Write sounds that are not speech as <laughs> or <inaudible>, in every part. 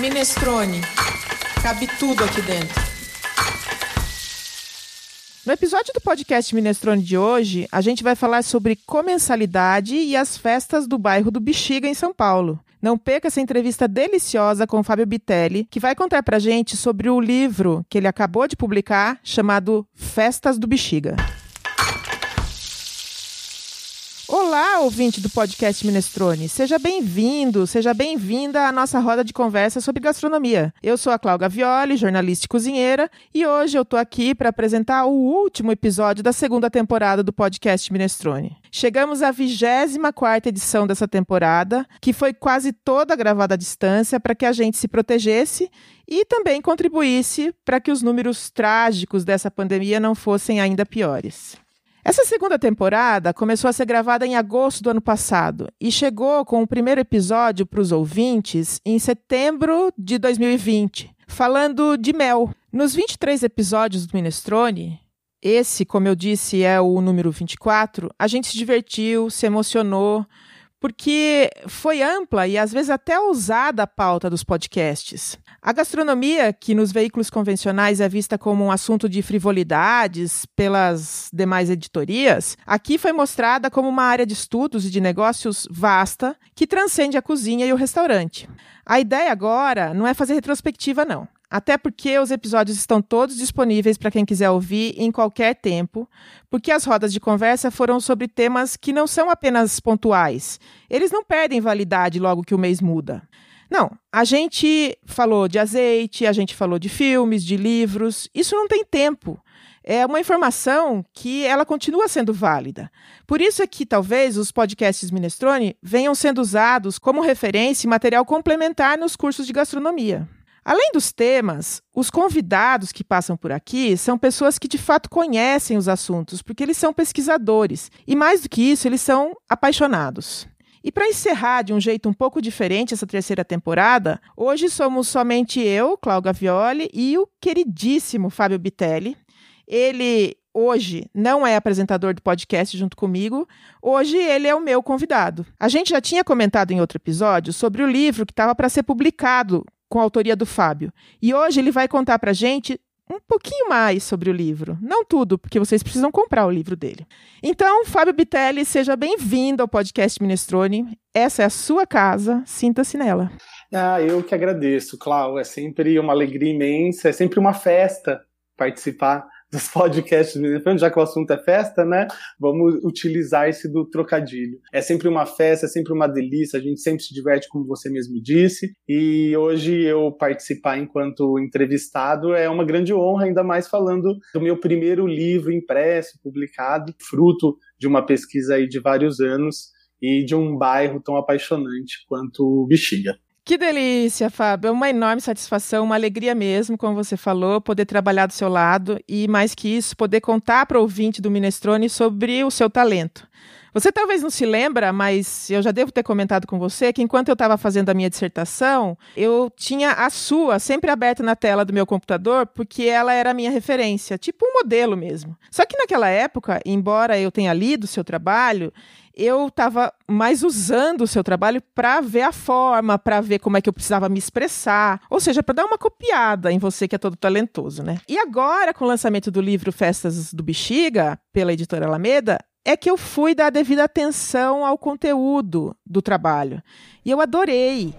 Minestrone. Cabe tudo aqui dentro. No episódio do podcast Minestrone de hoje, a gente vai falar sobre comensalidade e as festas do bairro do Bexiga, em São Paulo. Não perca essa entrevista deliciosa com o Fábio Bitelli, que vai contar pra gente sobre o livro que ele acabou de publicar, chamado Festas do Bexiga. Olá, ouvinte do podcast Minestrone. Seja bem-vindo, seja bem-vinda à nossa roda de conversa sobre gastronomia. Eu sou a Cláudia Violi, jornalista e cozinheira, e hoje eu tô aqui para apresentar o último episódio da segunda temporada do podcast Minestrone. Chegamos à 24 edição dessa temporada, que foi quase toda gravada à distância para que a gente se protegesse e também contribuísse para que os números trágicos dessa pandemia não fossem ainda piores. Essa segunda temporada começou a ser gravada em agosto do ano passado e chegou com o primeiro episódio para os ouvintes em setembro de 2020, falando de mel. Nos 23 episódios do Minestrone, esse, como eu disse, é o número 24, a gente se divertiu, se emocionou, porque foi ampla e às vezes até ousada a pauta dos podcasts. A gastronomia, que nos veículos convencionais é vista como um assunto de frivolidades pelas demais editorias, aqui foi mostrada como uma área de estudos e de negócios vasta que transcende a cozinha e o restaurante. A ideia agora não é fazer retrospectiva, não. Até porque os episódios estão todos disponíveis para quem quiser ouvir em qualquer tempo, porque as rodas de conversa foram sobre temas que não são apenas pontuais. Eles não perdem validade logo que o mês muda. Não, a gente falou de azeite, a gente falou de filmes, de livros. Isso não tem tempo. É uma informação que ela continua sendo válida. Por isso é que talvez os podcasts Minestrone venham sendo usados como referência e material complementar nos cursos de gastronomia. Além dos temas, os convidados que passam por aqui são pessoas que de fato conhecem os assuntos, porque eles são pesquisadores e, mais do que isso, eles são apaixonados. E para encerrar de um jeito um pouco diferente essa terceira temporada, hoje somos somente eu, Cláudia Violi, e o queridíssimo Fábio Bitelli. Ele hoje não é apresentador do podcast junto comigo, hoje ele é o meu convidado. A gente já tinha comentado em outro episódio sobre o livro que estava para ser publicado com a autoria do Fábio. E hoje ele vai contar para gente um pouquinho mais sobre o livro. Não tudo, porque vocês precisam comprar o livro dele. Então, Fábio Bitelli, seja bem-vindo ao podcast Minestrone. Essa é a sua casa, sinta-se nela. Ah, eu que agradeço, Clau. É sempre uma alegria imensa, é sempre uma festa participar dos podcasts já que o assunto é festa, né? Vamos utilizar esse do trocadilho. É sempre uma festa, é sempre uma delícia, a gente sempre se diverte, como você mesmo disse. E hoje eu participar enquanto entrevistado é uma grande honra, ainda mais falando do meu primeiro livro impresso, publicado, fruto de uma pesquisa aí de vários anos e de um bairro tão apaixonante quanto Bexiga. Que delícia, Fábio. É uma enorme satisfação, uma alegria mesmo, como você falou, poder trabalhar do seu lado e, mais que isso, poder contar para o ouvinte do Minestrone sobre o seu talento. Você talvez não se lembra, mas eu já devo ter comentado com você que enquanto eu estava fazendo a minha dissertação, eu tinha a sua sempre aberta na tela do meu computador, porque ela era a minha referência, tipo um modelo mesmo. Só que naquela época, embora eu tenha lido o seu trabalho, eu estava mais usando o seu trabalho para ver a forma, para ver como é que eu precisava me expressar, ou seja, para dar uma copiada em você que é todo talentoso, né? E agora, com o lançamento do livro Festas do Bexiga, pela editora Alameda, é que eu fui dar devida atenção ao conteúdo do trabalho. E eu adorei.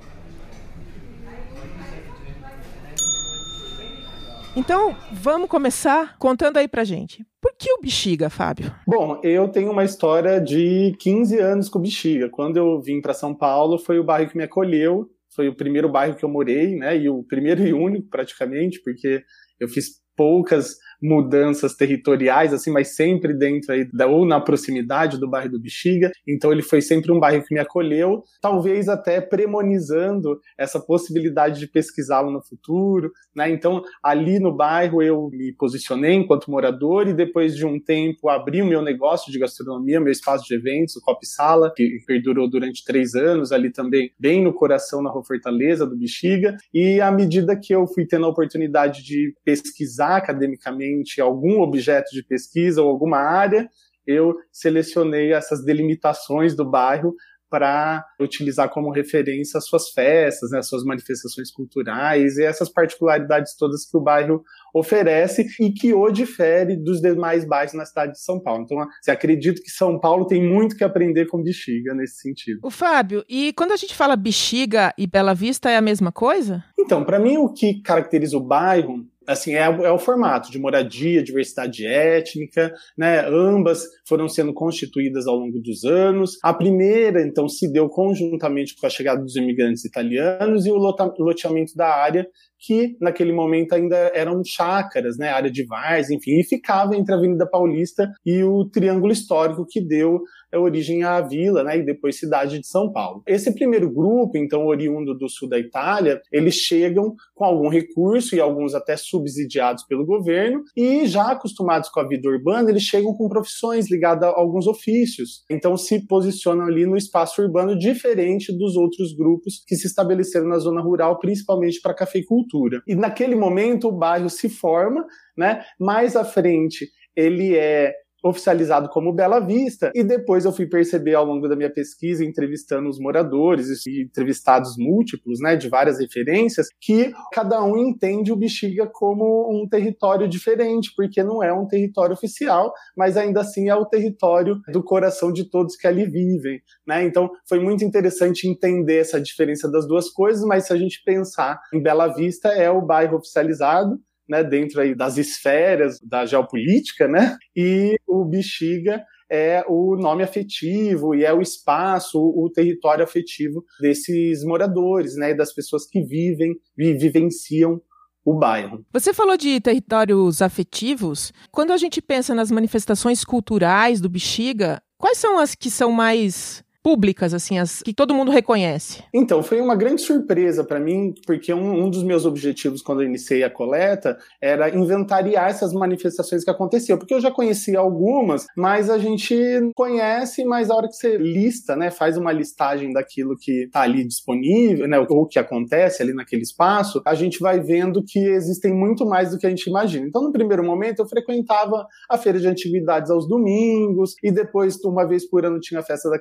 Então, vamos começar contando aí pra gente. Que o Bexiga, Fábio? Bom, eu tenho uma história de 15 anos com o Bexiga. Quando eu vim para São Paulo, foi o bairro que me acolheu, foi o primeiro bairro que eu morei, né? E o primeiro e único, praticamente, porque eu fiz poucas mudanças territoriais, assim, mas sempre dentro aí, da, ou na proximidade do bairro do Bexiga. Então ele foi sempre um bairro que me acolheu, talvez até premonizando essa possibilidade de pesquisá-lo no futuro, né? Então ali no bairro eu me posicionei enquanto morador e depois de um tempo abri o meu negócio de gastronomia, meu espaço de eventos, o Cop Sala, que perdurou durante três anos, ali também bem no coração, na Rua Fortaleza do Bexiga. E à medida que eu fui tendo a oportunidade de pesquisar academicamente algum objeto de pesquisa ou alguma área, eu selecionei essas delimitações do bairro para utilizar como referência as suas festas, né, as suas manifestações culturais e essas particularidades todas que o bairro oferece e que o difere dos demais bairros na cidade de São Paulo. Então, você acredita que São Paulo tem muito que aprender com Bexiga nesse sentido. O Fábio, e quando a gente fala Bexiga e Bela Vista é a mesma coisa? Então, para mim o que caracteriza o bairro assim, é, é, o formato de moradia, diversidade étnica, né? Ambas foram sendo constituídas ao longo dos anos. A primeira, então, se deu conjuntamente com a chegada dos imigrantes italianos e o loteamento da área, que naquele momento ainda eram chácaras, né? Área de Vars, enfim, e ficava entre a Avenida Paulista e o Triângulo Histórico que deu é origem à vila, né, e depois cidade de São Paulo. Esse primeiro grupo, então oriundo do sul da Itália, eles chegam com algum recurso e alguns até subsidiados pelo governo e já acostumados com a vida urbana, eles chegam com profissões ligadas a alguns ofícios. Então se posicionam ali no espaço urbano diferente dos outros grupos que se estabeleceram na zona rural, principalmente para cafeicultura. E naquele momento o bairro se forma, né? Mais à frente ele é oficializado como Bela Vista, e depois eu fui perceber ao longo da minha pesquisa, entrevistando os moradores e entrevistados múltiplos, né, de várias referências, que cada um entende o Bexiga como um território diferente, porque não é um território oficial, mas ainda assim é o território do coração de todos que ali vivem, né? Então foi muito interessante entender essa diferença das duas coisas, mas se a gente pensar em Bela Vista é o bairro oficializado, né, dentro aí das esferas da geopolítica, né? E o Bexiga é o nome afetivo e é o espaço, o território afetivo desses moradores, né, das pessoas que vivem e vivenciam o bairro. Você falou de territórios afetivos. Quando a gente pensa nas manifestações culturais do Bexiga, quais são as que são mais públicas, assim, as que todo mundo reconhece? Então, foi uma grande surpresa para mim, porque um, um, dos meus objetivos quando eu iniciei a coleta era inventariar essas manifestações que aconteciam, porque eu já conhecia algumas, mas a gente conhece, mas a hora que você lista, né, faz uma listagem daquilo que está ali disponível, né, ou que acontece ali naquele espaço, a gente vai vendo que existem muito mais do que a gente imagina. Então, no primeiro momento, eu frequentava a feira de antiguidades aos domingos, e depois, uma vez por ano, tinha a festa da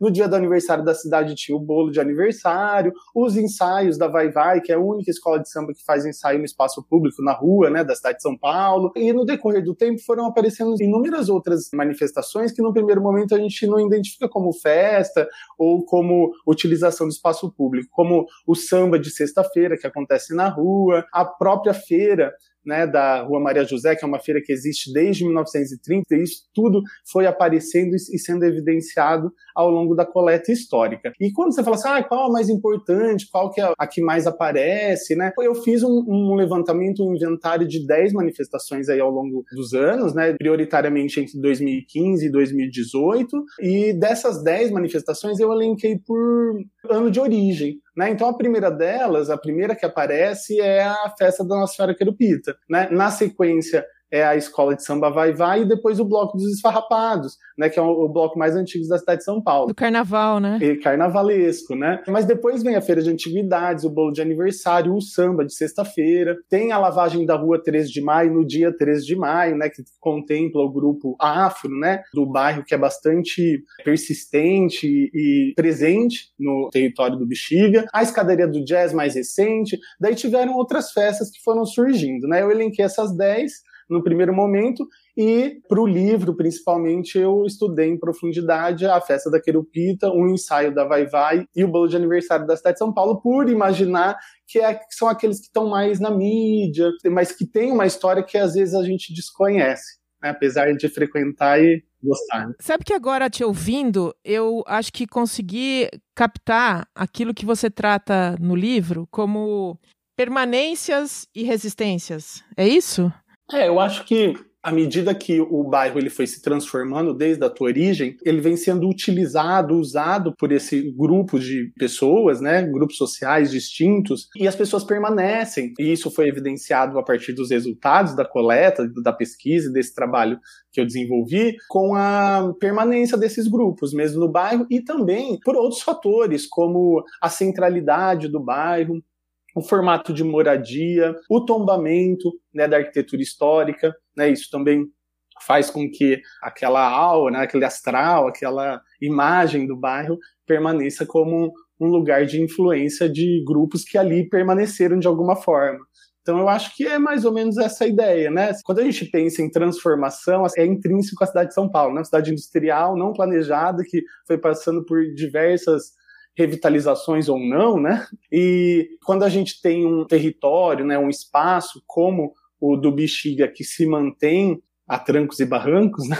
No dia do aniversário da cidade tinha o bolo de aniversário, os ensaios da Vai Vai, que é a única escola de samba que faz ensaio no espaço público, na rua, né, da cidade de São Paulo. E no decorrer do tempo foram aparecendo inúmeras outras manifestações que no primeiro momento a gente não identifica como festa ou como utilização do espaço público, como o samba de sexta-feira que acontece na rua, a própria feira né, da Rua Maria José, que é uma feira que existe desde 1930, e isso tudo foi aparecendo e sendo evidenciado ao longo da coleta histórica. E quando você fala assim, ah, qual é a mais importante, qual que é a que mais aparece, né? Eu fiz um, um levantamento, um inventário de 10 manifestações aí ao longo dos anos, né, prioritariamente entre 2015 e 2018, e dessas 10 manifestações eu elenquei por ano de origem. Né? Então a primeira delas, a primeira que aparece é a festa da Nossa Senhora Querupita. Né? Na sequência é a escola de samba Vai Vai e depois o bloco dos esfarrapados, né, que é o, bloco mais antigo da cidade de São Paulo. Do carnaval, né? E carnavalesco, né? Mas depois vem a feira de antiguidades, o bolo de aniversário, o samba de sexta-feira, tem a lavagem da rua 13 de maio no dia 13 de maio, né, que contempla o grupo afro, né, do bairro que é bastante persistente e presente no território do Bexiga, a escadaria do jazz mais recente, daí tiveram outras festas que foram surgindo, né? Eu elenquei essas 10 no primeiro momento, e para o livro, principalmente, eu estudei em profundidade a festa da Querupita, um ensaio da Vai Vai e o bolo de aniversário da cidade de São Paulo, por imaginar que, é, que são aqueles que estão mais na mídia, mas que tem uma história que às vezes a gente desconhece, né? apesar de frequentar e gostar. Né? Sabe que agora, te ouvindo, eu acho que consegui captar aquilo que você trata no livro como permanências e resistências. É isso? É, eu acho que à medida que o bairro ele foi se transformando desde a sua origem, ele vem sendo utilizado, usado por esse grupo de pessoas, né, grupos sociais distintos, e as pessoas permanecem. E isso foi evidenciado a partir dos resultados da coleta, da pesquisa, desse trabalho que eu desenvolvi, com a permanência desses grupos mesmo no bairro e também por outros fatores, como a centralidade do bairro, o formato de moradia, o tombamento né, da arquitetura histórica, né, isso também faz com que aquela aura, né, aquele astral, aquela imagem do bairro permaneça como um lugar de influência de grupos que ali permaneceram de alguma forma. Então eu acho que é mais ou menos essa ideia, né? Quando a gente pensa em transformação, é intrínseco à cidade de São Paulo, né? Uma cidade industrial não planejada que foi passando por diversas revitalizações ou não, né? E quando a gente tem um território, né, um espaço como o do Bexiga que se mantém a trancos e barrancos, <laughs> né?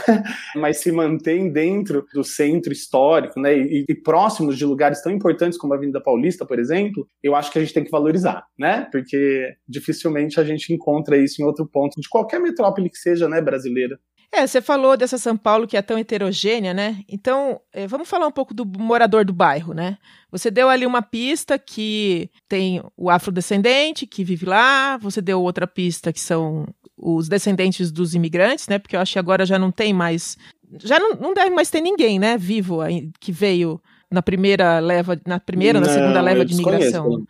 mas se mantém dentro do centro histórico, né? E, e, próximos de lugares tão importantes como a Avenida Paulista, por exemplo, eu acho que a gente tem que valorizar, né? Porque dificilmente a gente encontra isso em outro ponto de qualquer metrópole que seja, né, brasileira. É, você falou dessa São Paulo que é tão heterogênea, né? Então, é, vamos falar um pouco do morador do bairro, né? Você deu ali uma pista que tem o afrodescendente que vive lá, você deu outra pista que são os descendentes dos imigrantes, né? Porque eu acho que agora já não tem mais. Já não, não deve mais ter ninguém, né? Vivo que veio na primeira leva, na primeira, ou na segunda leva de imigração.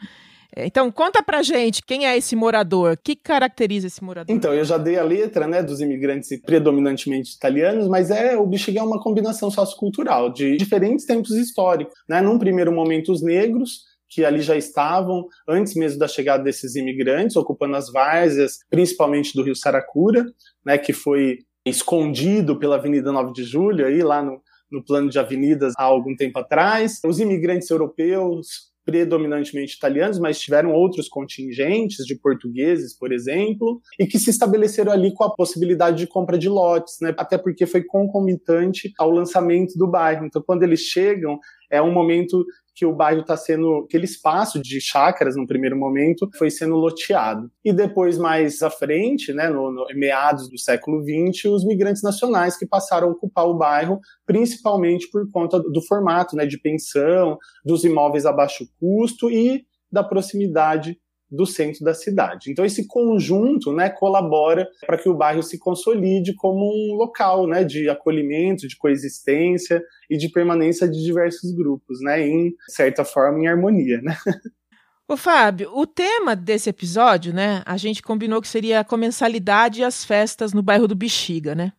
Então, conta pra gente quem é esse morador, que caracteriza esse morador? Então, eu já dei a letra, né, dos imigrantes predominantemente italianos, mas é o Bexiga é uma combinação sociocultural de diferentes tempos históricos, né? Num primeiro momento os negros, que ali já estavam antes mesmo da chegada desses imigrantes, ocupando as várzeas, principalmente do Rio Saracura, né, que foi escondido pela Avenida 9 de Julho aí lá no no plano de avenidas há algum tempo atrás. Os imigrantes europeus predominantemente italianos, mas tiveram outros contingentes de portugueses, por exemplo, e que se estabeleceram ali com a possibilidade de compra de lotes, né? Até porque foi concomitante ao lançamento do bairro. Então, quando eles chegam, é um momento que o bairro está sendo, aquele espaço de chácaras no primeiro momento foi sendo loteado. E depois, mais à frente, né, no, no meados do século XX, os migrantes nacionais que passaram a ocupar o bairro, principalmente por conta do formato né, de pensão, dos imóveis a baixo custo e da proximidade do centro da cidade. Então esse conjunto, né, colabora para que o bairro se consolide como um local, né, de acolhimento, de coexistência e de permanência de diversos grupos, né, em certa forma em harmonia, né? <laughs> Ô Fábio, o tema desse episódio, né, a gente combinou que seria a comensalidade e as festas no bairro do Bexiga, né?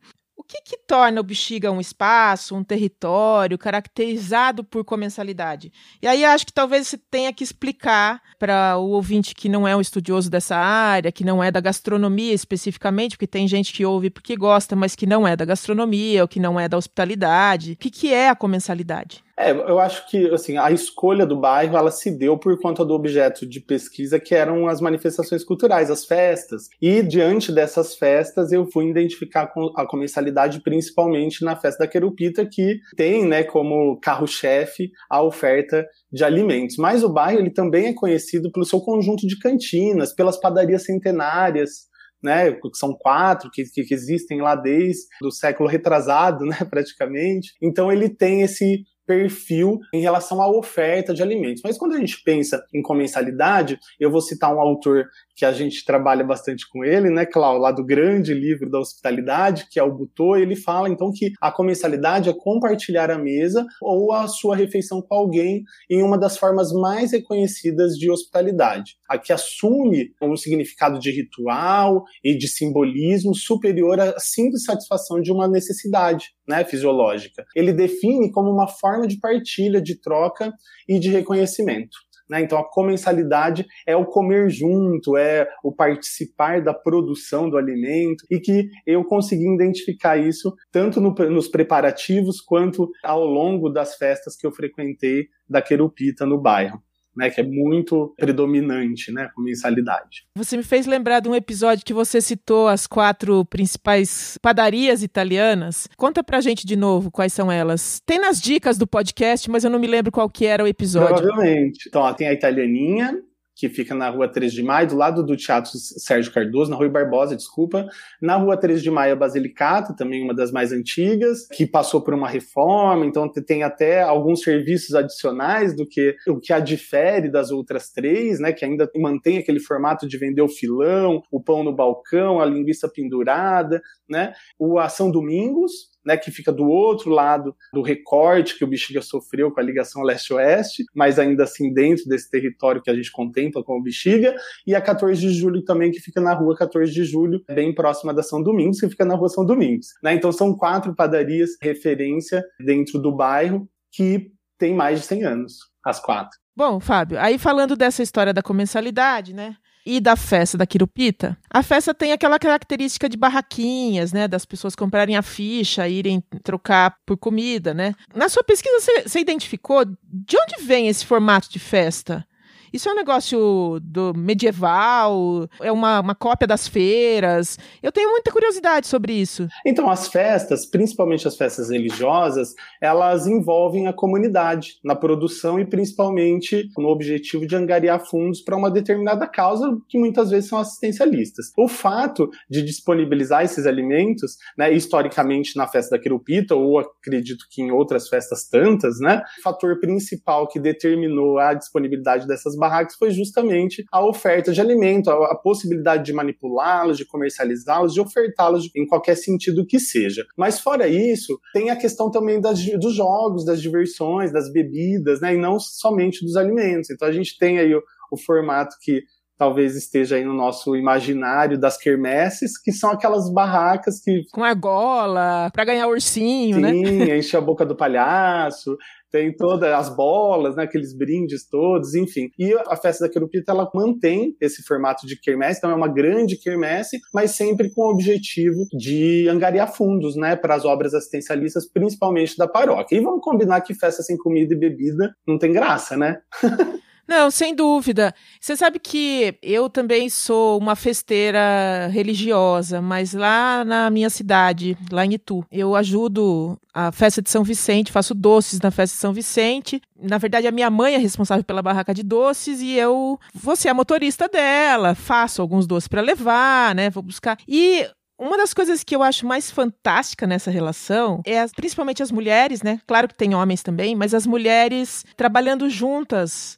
Que, que torna o Bexiga um espaço, um território caracterizado por comensalidade? E aí acho que talvez você tenha que explicar para o ouvinte que não é um estudioso dessa área, que não é da gastronomia especificamente, porque tem gente que ouve porque gosta, mas que não é da gastronomia ou que não é da hospitalidade. O que, que é a comensalidade? É, eu acho que assim, a escolha do bairro ela se deu por conta do objeto de pesquisa que eram as manifestações culturais, as festas. E diante dessas festas eu fui identificar a comensalidade principalmente na festa da Querupita, que tem né, como carro-chefe a oferta de alimentos. Mas o bairro ele também é conhecido pelo seu conjunto de cantinas, pelas padarias centenárias, né, que são quatro que, que existem lá desde o século retrasado, <laughs> né, praticamente. Então ele tem esse perfil em relação à oferta de alimentos. Mas quando a gente pensa em comensalidade, eu vou citar um autor que a gente trabalha bastante com ele, né, Cláudio, lá do grande livro da hospitalidade, que é o Butô, ele fala então que a comensalidade é compartilhar a mesa ou a sua refeição com alguém em uma das formas mais reconhecidas de hospitalidade, a que assume um significado de ritual e de simbolismo superior à simples satisfação de uma necessidade, né, fisiológica. Ele define como uma forma de partilha, de troca e de reconhecimento. Né? Então, a comensalidade é o comer junto, é o participar da produção do alimento, e que eu consegui identificar isso tanto no, nos preparativos quanto ao longo das festas que eu frequentei da Querupita no bairro né, que é muito predominante, né, com mensalidade. Você me fez lembrar de um episódio que você citou as quatro principais padarias italianas. Conta pra gente de novo quais são elas. Tem nas dicas do podcast, mas eu não me lembro qual que era o episódio. Provavelmente. Então, ó, tem a italianinha, que fica na rua 3 de Maio, do lado do Teatro Sérgio Cardoso, na rua Barbosa, desculpa. Na rua 3 de Maio, a Basilicata, também uma das mais antigas, que passou por uma reforma, então tem até alguns serviços adicionais do que o que a difere das outras três, né, que ainda mantém aquele formato de vender o filão, o pão no balcão, a linguiça pendurada, né? O Ação Domingos, né, que fica do outro lado do recorte que o Bexiga sofreu com a ligação leste-oeste, mas ainda assim dentro desse território que a gente contempla com o Bexiga, e a 14 de julho também, que fica na rua 14 de julho, bem próxima da São Domingos, que fica na rua São Domingos. Né? Então são quatro padarias referência dentro do bairro que tem mais de 100 anos, as quatro. Bom, Fábio, aí falando dessa história da comensalidade, né? E da festa da Quirupita, a festa tem aquela característica de barraquinhas, né? Das pessoas comprarem a ficha, irem trocar por comida, né? Na sua pesquisa, você identificou de onde vem esse formato de festa? Isso é um negócio do medieval, é uma, uma cópia das feiras. Eu tenho muita curiosidade sobre isso. Então, as festas, principalmente as festas religiosas, elas envolvem a comunidade na produção e principalmente no objetivo de angariar fundos para uma determinada causa, que muitas vezes são assistencialistas. O fato de disponibilizar esses alimentos, né, historicamente na festa da Querupita, ou acredito que em outras festas tantas, né, o fator principal que determinou a disponibilidade dessas barracas foi justamente a oferta de alimento, a, a possibilidade de manipulá-los, de comercializá-los, de ofertá-los em qualquer sentido que seja. Mas fora isso, tem a questão também das, dos jogos, das diversões, das bebidas, né, e não somente dos alimentos. Então a gente tem aí o, o formato que talvez esteja aí no nosso imaginário das quermesses, que são aquelas barracas que. Com argola, para ganhar ursinho, Sim, né? Sim, enche a boca do palhaço tem todas as bolas, né, aqueles brindes todos, enfim. E a festa da Querupita, ela mantém esse formato de quermesse, então é uma grande quermesse, mas sempre com o objetivo de angariar fundos, né, para as obras assistencialistas, principalmente da paróquia. E vamos combinar que festa sem comida e bebida não tem graça, né? <laughs> Não, sem dúvida. Você sabe que eu também sou uma festeira religiosa, mas lá na minha cidade, lá em Itu, eu ajudo a festa de São Vicente, faço doces na festa de São Vicente. Na verdade, a minha mãe é responsável pela barraca de doces e eu vou ser a motorista dela, faço alguns doces para levar, né? Vou buscar. E uma das coisas que eu acho mais fantástica nessa relação é principalmente as mulheres, né? Claro que tem homens também, mas as mulheres trabalhando juntas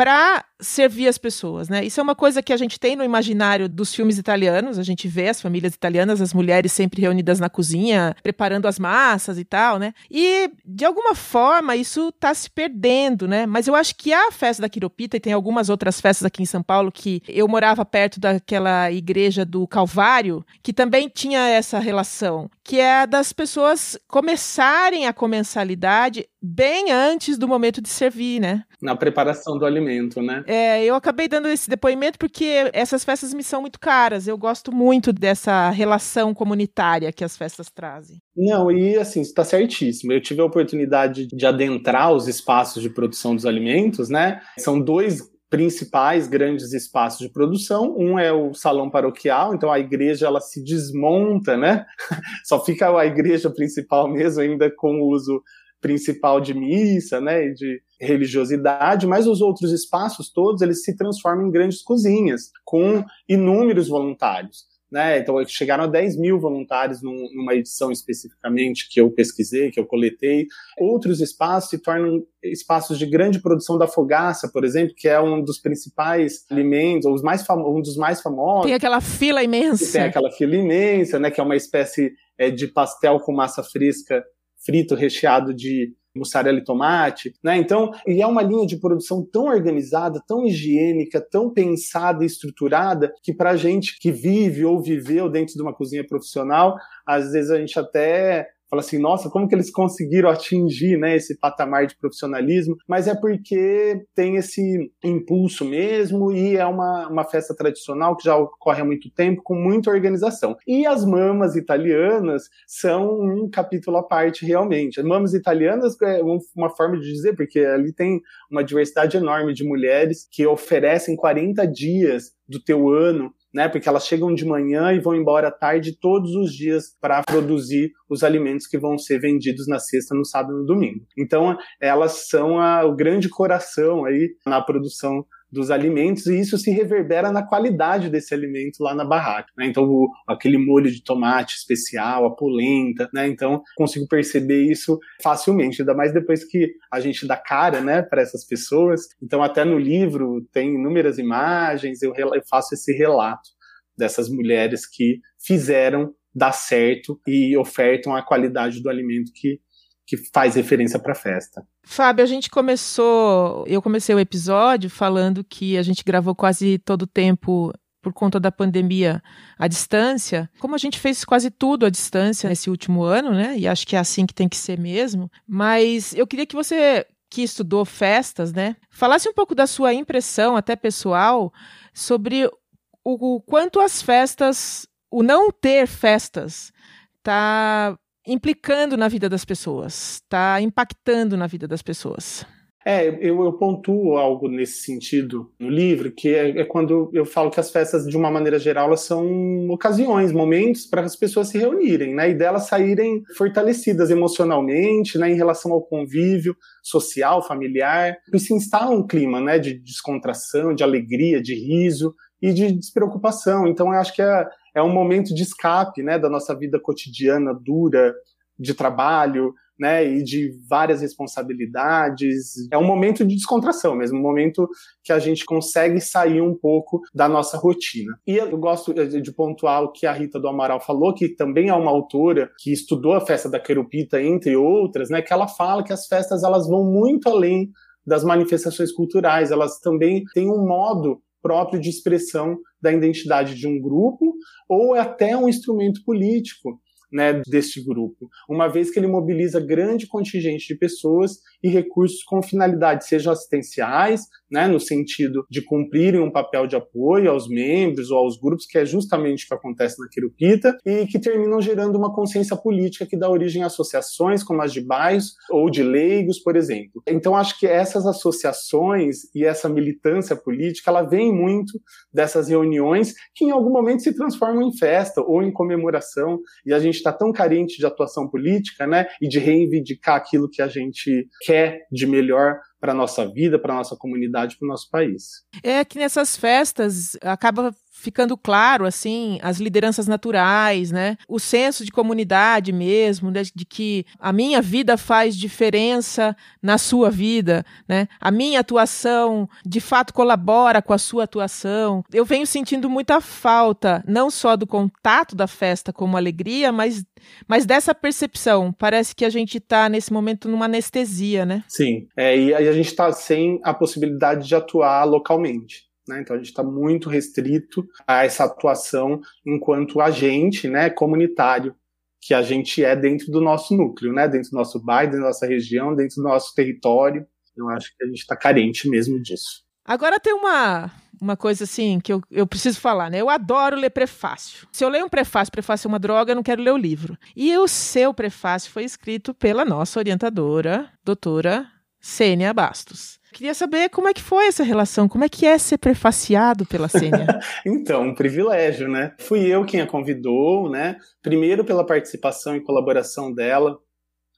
para servir as pessoas, né? Isso é uma coisa que a gente tem no imaginário dos filmes italianos, a gente vê as famílias italianas, as mulheres sempre reunidas na cozinha, preparando as massas e tal, né? E de alguma forma isso está se perdendo, né? Mas eu acho que a festa da Quiropita e tem algumas outras festas aqui em São Paulo que eu morava perto daquela igreja do Calvário, que também tinha essa relação, que é a das pessoas começarem a comensalidade bem antes do momento de servir, né? Na preparação do alimento, né? É, eu acabei dando esse depoimento porque essas festas me são muito caras. Eu gosto muito dessa relação comunitária que as festas trazem. Não, e assim, está certíssimo. Eu tive a oportunidade de adentrar os espaços de produção dos alimentos, né? São dois principais grandes espaços de produção. Um é o salão paroquial, então a igreja ela se desmonta, né? <laughs> Só fica a igreja principal mesmo ainda com o uso principal de missa, né, de religiosidade, mas os outros espaços todos eles se transformam em grandes cozinhas com inúmeros voluntários. Né? Então, chegaram a 10 mil voluntários numa edição especificamente que eu pesquisei, que eu coletei. Outros espaços se tornam espaços de grande produção da fogaça, por exemplo, que é um dos principais alimentos, ou os mais um dos mais famosos. Tem aquela fila imensa. Tem aquela fila imensa, né? Que é uma espécie é, de pastel com massa fresca frito recheado de mussarela e tomate, né? Então, e é uma linha de produção tão organizada, tão higiênica, tão pensada e estruturada que para gente que vive ou viveu dentro de uma cozinha profissional, às vezes a gente até fala assim, nossa, como que eles conseguiram atingir né, esse patamar de profissionalismo? Mas é porque tem esse impulso mesmo e é uma, uma festa tradicional que já ocorre há muito tempo, com muita organização. E as mamas italianas são um capítulo à parte, realmente. As mamas italianas é uma forma de dizer, porque ali tem uma diversidade enorme de mulheres que oferecem 40 dias do teu ano né? Porque elas chegam de manhã e vão embora à tarde todos os dias para produzir os alimentos que vão ser vendidos na sexta, no sábado e no domingo. Então, elas são a, o grande coração aí na produção dos alimentos e isso se reverbera na qualidade desse alimento lá na barraca. Né? Então, o, aquele molho de tomate especial, a polenta, né? Então, consigo perceber isso facilmente, ainda mais depois que a gente dá cara, né, para essas pessoas. Então, até no livro tem inúmeras imagens, eu, eu faço esse relato dessas mulheres que fizeram dá certo e ofertam a qualidade do alimento que, que faz referência para a festa. Fábio, a gente começou, eu comecei o episódio falando que a gente gravou quase todo o tempo por conta da pandemia à distância, como a gente fez quase tudo à distância nesse último ano, né? E acho que é assim que tem que ser mesmo. Mas eu queria que você, que estudou festas, né, falasse um pouco da sua impressão, até pessoal, sobre o, o quanto as festas, o não ter festas, está implicando na vida das pessoas, está impactando na vida das pessoas. É, eu, eu, pontuo algo nesse sentido no livro, que é, é, quando eu falo que as festas, de uma maneira geral, elas são ocasiões, momentos para as pessoas se reunirem, né? E delas saírem fortalecidas emocionalmente, né? Em relação ao convívio social, familiar. E se instala um clima, né? De descontração, de alegria, de riso e de despreocupação. Então, eu acho que é, é um momento de escape, né? Da nossa vida cotidiana, dura, de trabalho, né, e de várias responsabilidades. É um momento de descontração mesmo, um momento que a gente consegue sair um pouco da nossa rotina. E eu gosto de pontuar o que a Rita do Amaral falou, que também é uma autora que estudou a festa da Querupita, entre outras, né, que ela fala que as festas elas vão muito além das manifestações culturais, elas também têm um modo próprio de expressão da identidade de um grupo ou até um instrumento político né, deste grupo, uma vez que ele mobiliza grande contingente de pessoas e recursos com finalidades, sejam assistenciais, né, no sentido de cumprirem um papel de apoio aos membros ou aos grupos, que é justamente o que acontece na Quirupita, e que terminam gerando uma consciência política que dá origem a associações como as de bairros ou de leigos, por exemplo. Então, acho que essas associações e essa militância política, ela vem muito dessas reuniões que em algum momento se transformam em festa ou em comemoração, e a gente está tão carente de atuação política, né, e de reivindicar aquilo que a gente quer de melhor para nossa vida, para nossa comunidade, para o nosso país. É que nessas festas acaba ficando claro, assim, as lideranças naturais, né? O senso de comunidade mesmo, né? de que a minha vida faz diferença na sua vida, né? A minha atuação, de fato, colabora com a sua atuação. Eu venho sentindo muita falta, não só do contato da festa como alegria, mas, mas dessa percepção. Parece que a gente está, nesse momento, numa anestesia, né? Sim, é, e a gente está sem a possibilidade de atuar localmente. Né? Então a gente está muito restrito a essa atuação enquanto agente né, comunitário que a gente é dentro do nosso núcleo, né? dentro do nosso bairro, dentro da nossa região, dentro do nosso território. Eu acho que a gente está carente mesmo disso. Agora tem uma, uma coisa assim que eu, eu preciso falar, né? Eu adoro ler prefácio. Se eu leio um prefácio, prefácio é uma droga, eu não quero ler o livro. E o seu prefácio foi escrito pela nossa orientadora, doutora Sênia Bastos. Queria saber como é que foi essa relação, como é que é ser prefaciado pela Sênia? <laughs> então, um privilégio, né? Fui eu quem a convidou, né? Primeiro pela participação e colaboração dela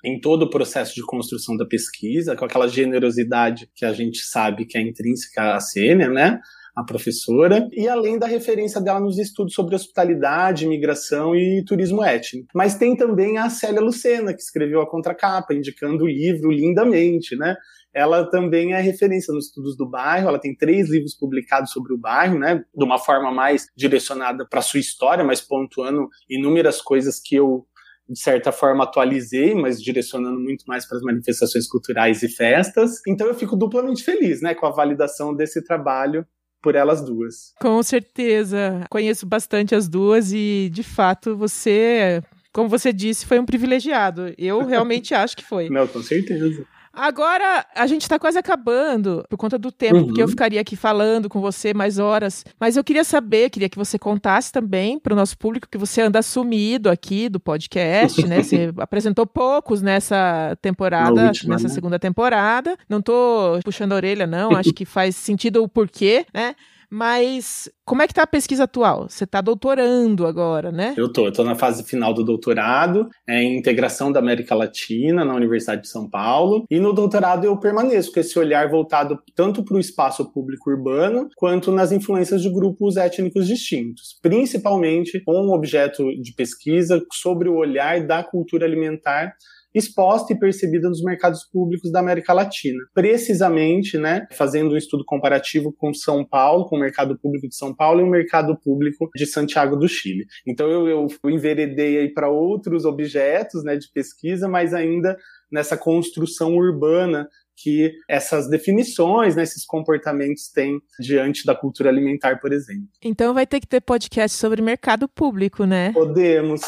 em todo o processo de construção da pesquisa, com aquela generosidade que a gente sabe que é intrínseca à Sênia, né? A professora, e além da referência dela nos estudos sobre hospitalidade, imigração e turismo étnico. Mas tem também a Célia Lucena, que escreveu a contracapa, indicando o livro lindamente, né? ela também é referência nos estudos do bairro. Ela tem três livros publicados sobre o bairro, né, de uma forma mais direcionada para sua história, mas pontuando inúmeras coisas que eu de certa forma atualizei, mas direcionando muito mais para as manifestações culturais e festas. Então eu fico duplamente feliz, né, com a validação desse trabalho por elas duas. Com certeza. Conheço bastante as duas e, de fato, você, como você disse, foi um privilegiado. Eu realmente <laughs> acho que foi. Não, com certeza. Agora, a gente está quase acabando por conta do tempo, uhum. porque eu ficaria aqui falando com você mais horas. Mas eu queria saber, queria que você contasse também para o nosso público que você anda sumido aqui do podcast, né? Você <laughs> apresentou poucos nessa temporada, última, nessa né? segunda temporada. Não estou puxando a orelha, não. Acho que faz sentido o porquê, né? Mas como é que tá a pesquisa atual? Você está doutorando agora, né? Eu tô, eu tô na fase final do doutorado, é, em integração da América Latina na Universidade de São Paulo. E no doutorado eu permaneço com esse olhar voltado tanto para o espaço público urbano, quanto nas influências de grupos étnicos distintos, principalmente com um objeto de pesquisa sobre o olhar da cultura alimentar exposta e percebida nos mercados públicos da América Latina. Precisamente, né, fazendo um estudo comparativo com São Paulo, com o mercado público de São Paulo e o mercado público de Santiago do Chile. Então eu, eu enveredei aí para outros objetos, né, de pesquisa, mas ainda nessa construção urbana que essas definições, né, esses comportamentos têm diante da cultura alimentar, por exemplo. Então vai ter que ter podcast sobre mercado público, né? Podemos.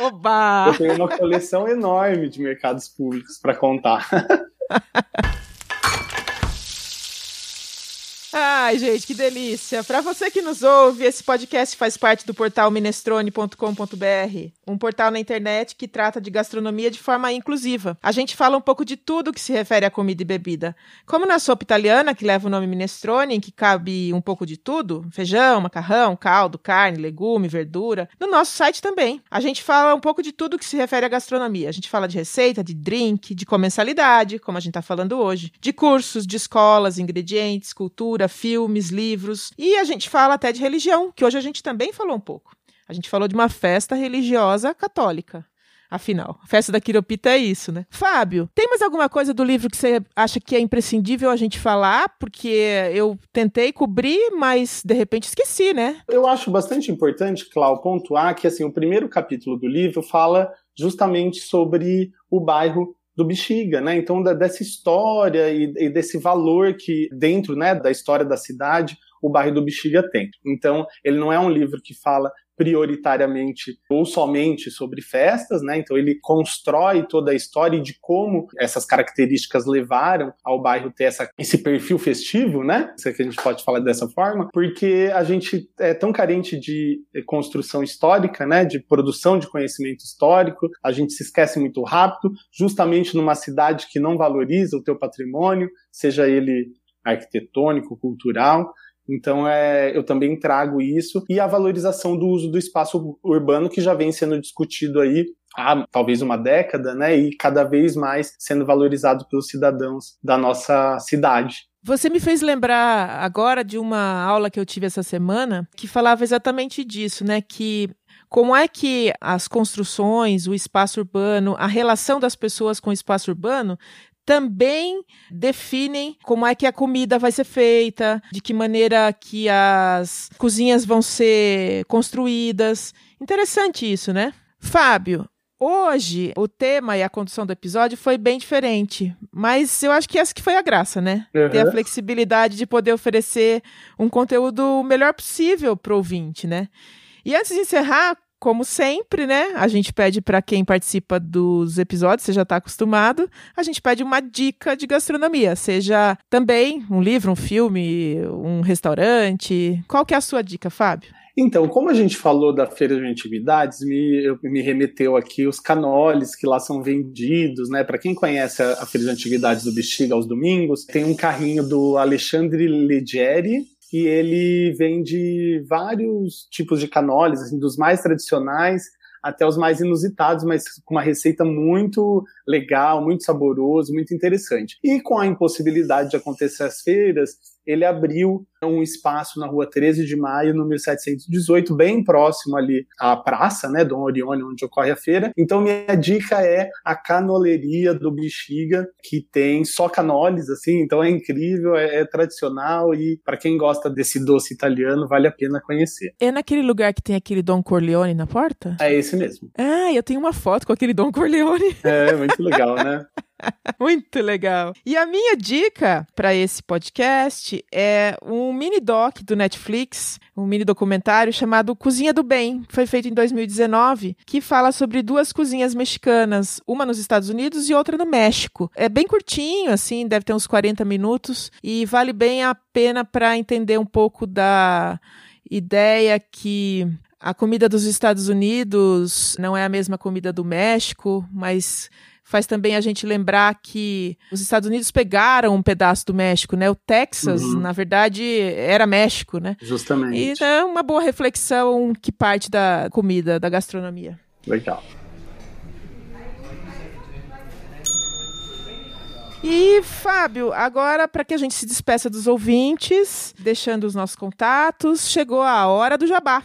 Oba! <laughs> Eu tenho uma coleção enorme de mercados públicos para contar. <laughs> Ai, gente, que delícia. Para você que nos ouve, esse podcast faz parte do portal minestrone.com.br, um portal na internet que trata de gastronomia de forma inclusiva. A gente fala um pouco de tudo que se refere a comida e bebida. Como na sopa italiana, que leva o nome minestrone, em que cabe um pouco de tudo, feijão, macarrão, caldo, carne, legume, verdura, no nosso site também. A gente fala um pouco de tudo que se refere à gastronomia. A gente fala de receita, de drink, de comensalidade, como a gente está falando hoje, de cursos, de escolas, ingredientes, cultura, filmes, livros. E a gente fala até de religião, que hoje a gente também falou um pouco. A gente falou de uma festa religiosa católica. Afinal, a festa da Quiropita é isso, né? Fábio, tem mais alguma coisa do livro que você acha que é imprescindível a gente falar? Porque eu tentei cobrir, mas de repente esqueci, né? Eu acho bastante importante, Clau, pontuar que assim, o primeiro capítulo do livro fala justamente sobre o bairro do Bexiga, né? Então, da, dessa história e, e, desse valor que, dentro né, da história da cidade, o bairro do Bexiga tem. Então, ele não é um livro que fala prioritariamente ou somente sobre festas, né? Então ele constrói toda a história de como essas características levaram ao bairro ter essa, esse perfil festivo, né? Se é que a gente pode falar dessa forma, porque a gente é tão carente de construção histórica, né? De produção de conhecimento histórico, a gente se esquece muito rápido, justamente numa cidade que não valoriza o teu patrimônio, seja ele arquitetônico, cultural. Então, é, eu também trago isso e a valorização do uso do espaço urbano que já vem sendo discutido aí há talvez uma década, né? E cada vez mais sendo valorizado pelos cidadãos da nossa cidade. Você me fez lembrar agora de uma aula que eu tive essa semana que falava exatamente disso, né? Que como é que as construções, o espaço urbano, a relação das pessoas com o espaço urbano também definem como é que a comida vai ser feita, de que maneira que as cozinhas vão ser construídas. Interessante isso, né? Fábio, hoje o tema e a condução do episódio foi bem diferente, mas eu acho que essa que foi a graça, né? Uhum. Ter a flexibilidade de poder oferecer um conteúdo o melhor possível para o ouvinte, né? E antes de encerrar, como sempre, né? A gente pede para quem participa dos episódios, você já está acostumado, a gente pede uma dica de gastronomia, seja também um livro, um filme, um restaurante. Qual que é a sua dica, Fábio? Então, como a gente falou da feira de antiguidades, me, me remeteu aqui os canoles que lá são vendidos, né? Para quem conhece a, a, feira de antiguidades do Bexiga aos domingos, tem um carrinho do Alexandre Leggeri, que ele vende vários tipos de canoles, assim, dos mais tradicionais até os mais inusitados, mas com uma receita muito legal, muito saboroso, muito interessante. E com a impossibilidade de acontecer as feiras, ele abriu um espaço na rua 13 de maio, número 718, bem próximo ali à praça, né, Dom Orione, onde ocorre a feira. Então, minha dica é a canoleria do Bexiga, que tem só canoles, assim, então é incrível, é, é tradicional e para quem gosta desse doce italiano, vale a pena conhecer. É naquele lugar que tem aquele Dom Corleone na porta? É esse mesmo. Ah, eu tenho uma foto com aquele Dom Corleone. É, muito legal, né? <laughs> <laughs> Muito legal. E a minha dica para esse podcast é um mini doc do Netflix, um mini documentário chamado Cozinha do Bem. Foi feito em 2019, que fala sobre duas cozinhas mexicanas, uma nos Estados Unidos e outra no México. É bem curtinho, assim, deve ter uns 40 minutos e vale bem a pena para entender um pouco da ideia que a comida dos Estados Unidos não é a mesma comida do México, mas faz também a gente lembrar que os Estados Unidos pegaram um pedaço do México, né? O Texas, uhum. na verdade, era México, né? Justamente. E é uma boa reflexão que parte da comida, da gastronomia. Legal. E, Fábio, agora, para que a gente se despeça dos ouvintes, deixando os nossos contatos, chegou a hora do jabá.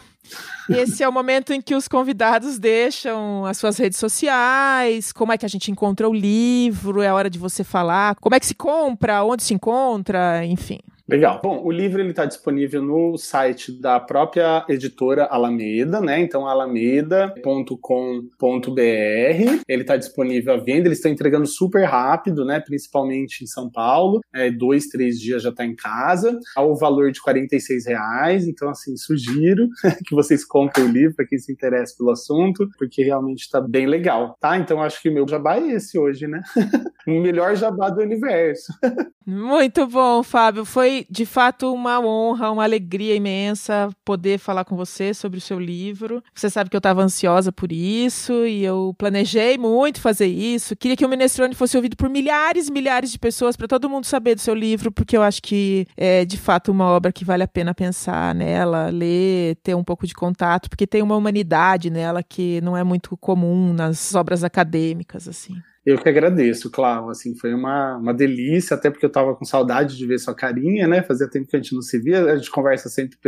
Esse é o momento em que os convidados deixam as suas redes sociais, como é que a gente encontra o livro, é a hora de você falar, como é que se compra, onde se encontra, enfim. Legal. Bom, o livro ele está disponível no site da própria editora Alameda, né? Então alameda.com.br. Ele está disponível à venda. Eles estão entregando super rápido, né? Principalmente em São Paulo. É, dois, três dias já está em casa. Ao valor de 46 reais. Então, assim, sugiro <laughs> que vocês comprem o livro para quem se interessa pelo assunto, porque realmente está bem legal, tá? Então acho que o meu jabá é esse hoje, né? <laughs> o melhor jabá do universo. Muito bom, Fábio. Foi de fato uma honra, uma alegria imensa poder falar com você sobre o seu livro. Você sabe que eu estava ansiosa por isso e eu planejei muito fazer isso. Queria que o Minestrone fosse ouvido por milhares e milhares de pessoas para todo mundo saber do seu livro, porque eu acho que é de fato uma obra que vale a pena pensar nela, ler, ter um pouco de contato, porque tem uma humanidade nela que não é muito comum nas obras acadêmicas assim. Eu que agradeço, claro, assim, foi uma, uma delícia, até porque eu tava com saudade de ver sua carinha, né, fazia tempo que a gente não se via, a gente conversa sempre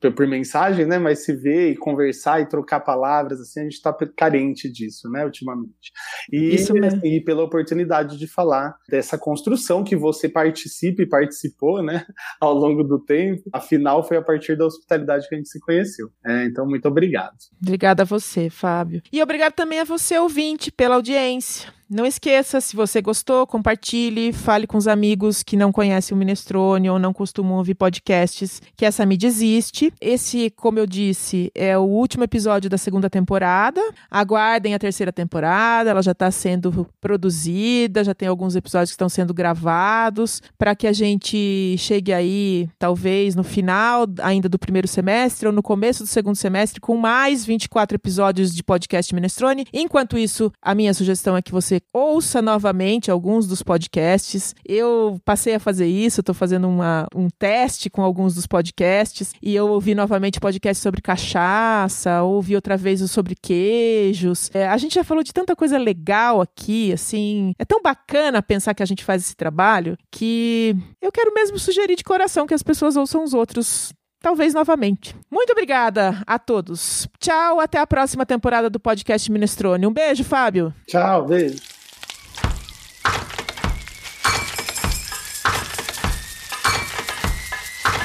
por, por mensagem, né, mas se ver e conversar e trocar palavras, assim, a gente tá carente disso, né, ultimamente. E, Isso mesmo. e pela oportunidade de falar dessa construção que você participa e participou, né, <laughs> ao longo do tempo, afinal foi a partir da hospitalidade que a gente se conheceu. É, então, muito obrigado. Obrigada a você, Fábio. E obrigado também a você, ouvinte, pela audiência. Não esqueça, se você gostou, compartilhe, fale com os amigos que não conhecem o Minestrone ou não costumam ouvir podcasts, que essa mídia existe. Esse, como eu disse, é o último episódio da segunda temporada. Aguardem a terceira temporada, ela já está sendo produzida, já tem alguns episódios que estão sendo gravados, para que a gente chegue aí, talvez, no final ainda do primeiro semestre ou no começo do segundo semestre, com mais 24 episódios de podcast Minestrone. Enquanto isso, a minha sugestão é que ouça novamente alguns dos podcasts. Eu passei a fazer isso, estou fazendo uma, um teste com alguns dos podcasts e eu ouvi novamente podcast sobre cachaça, ouvi outra vez sobre queijos. É, a gente já falou de tanta coisa legal aqui, assim. É tão bacana pensar que a gente faz esse trabalho que eu quero mesmo sugerir de coração que as pessoas ouçam os outros talvez novamente. Muito obrigada a todos. Tchau, até a próxima temporada do podcast Minestrone. Um beijo, Fábio. Tchau, beijo.